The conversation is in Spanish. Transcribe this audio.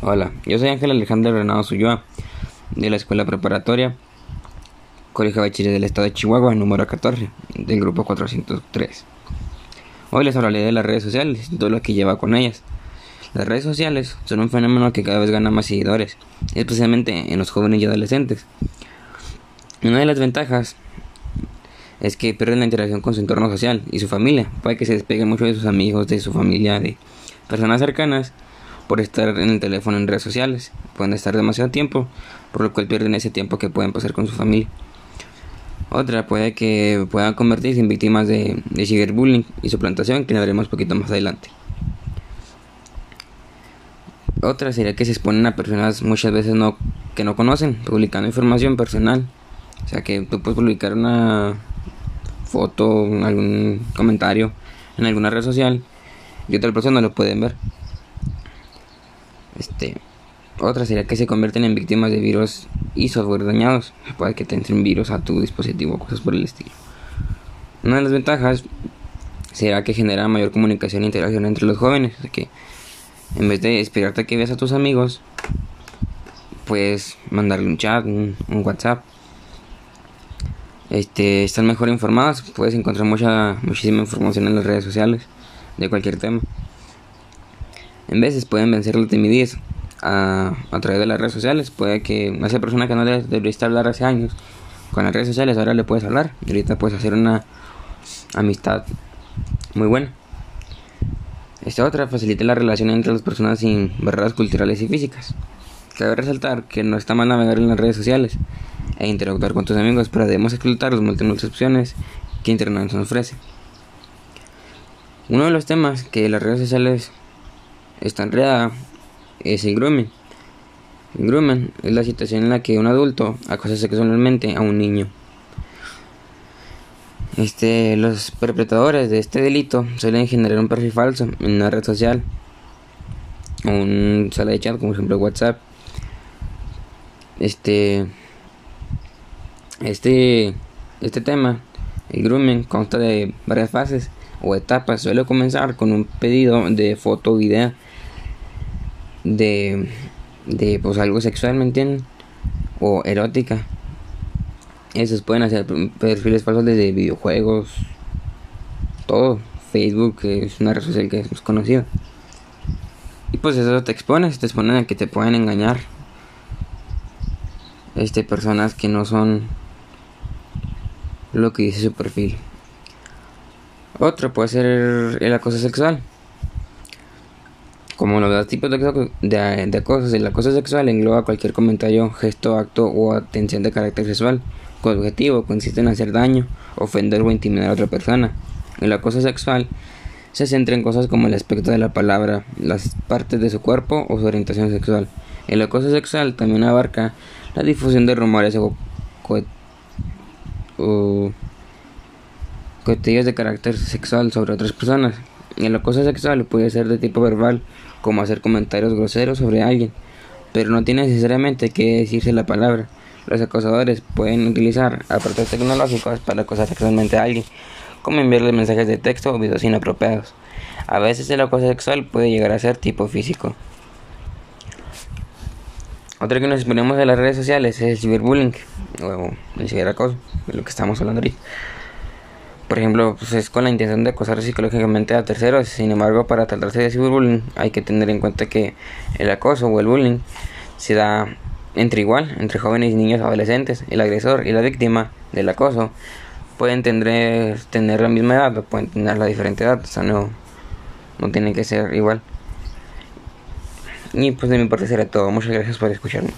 Hola, yo soy Ángel Alejandro Renado Suyoa, de la Escuela Preparatoria Colegio Bachiller del Estado de Chihuahua, número 14, del grupo 403. Hoy les hablaré de las redes sociales y todo lo que lleva con ellas. Las redes sociales son un fenómeno que cada vez gana más seguidores, especialmente en los jóvenes y adolescentes. Una de las ventajas es que pierden la interacción con su entorno social y su familia. Puede que se despeguen mucho de sus amigos, de su familia, de personas cercanas por estar en el teléfono en redes sociales. Pueden estar demasiado tiempo, por lo cual pierden ese tiempo que pueden pasar con su familia. Otra puede que puedan convertirse en víctimas de, ciberbullying y suplantación, que veremos poquito más adelante. Otra sería que se exponen a personas muchas veces no, que no conocen, publicando información personal. O sea que tú puedes publicar una foto, algún comentario en alguna red social y otra persona lo pueden ver. Este, otra sería que se convierten en víctimas de virus y software dañados. Puede que te entren virus a tu dispositivo, cosas por el estilo. Una de las ventajas será que genera mayor comunicación e interacción entre los jóvenes. que en vez de esperarte a que veas a tus amigos, puedes mandarle un chat, un, WhatsApp. Este, están mejor informados, puedes encontrar mucha, muchísima información en las redes sociales de cualquier tema. En veces pueden vencer la timidez a, a través de las redes sociales. Puede que esa persona que no le debería hablar hace años con las redes sociales ahora le puedes hablar y ahorita puedes hacer una amistad muy buena. Esta otra facilita la relación entre las personas sin barreras culturales y físicas. Cabe resaltar que no está mal navegar en las redes sociales e interactuar con tus amigos, pero debemos explotar las múltiples opciones que Internet nos ofrece. Uno de los temas que las redes sociales está enredada es el grooming. El grooming es la situación en la que un adulto acosa sexualmente a un niño. Este, los perpetradores de este delito suelen generar un perfil falso en una red social o un sala de chat, como por ejemplo WhatsApp. Este, este, este tema, el grooming, consta de varias fases o etapas. Suele comenzar con un pedido de foto o video de, de pues algo sexual, ¿me entienden? O erótica. Esos pueden hacer perfiles falsos de videojuegos, todo. Facebook que es una red social que es conocida. Y pues eso te expones, te exponen a que te pueden engañar. Este, personas que no son lo que dice su perfil. Otro puede ser el acoso sexual. Como los tipos de, de, de el acoso sexual engloba cualquier comentario, gesto, acto o atención de carácter sexual, cuyo objetivo consiste en hacer daño, ofender o intimidar a otra persona. El acoso sexual se centra en cosas como el aspecto de la palabra, las partes de su cuerpo o su orientación sexual. El acoso sexual también abarca la difusión de rumores o cotillas de carácter sexual sobre otras personas. El acoso sexual puede ser de tipo verbal, como hacer comentarios groseros sobre alguien, pero no tiene necesariamente que decirse la palabra. Los acosadores pueden utilizar aparatos tecnológicos para acosar sexualmente a alguien, como enviarle mensajes de texto o videos inapropiados. A veces el acoso sexual puede llegar a ser tipo físico. Otra que nos exponemos de las redes sociales es el ciberbullying o el ciberacoso, de lo que estamos hablando ahorita por ejemplo, pues es con la intención de acosar psicológicamente a terceros. Sin embargo, para tratarse de ciberbullying hay que tener en cuenta que el acoso o el bullying se da entre igual, entre jóvenes y niños adolescentes. El agresor y la víctima del acoso pueden tener, tener la misma edad o pueden tener la diferente edad, o sea, no, no tienen que ser igual. Y pues de mi parte será todo. Muchas gracias por escucharme.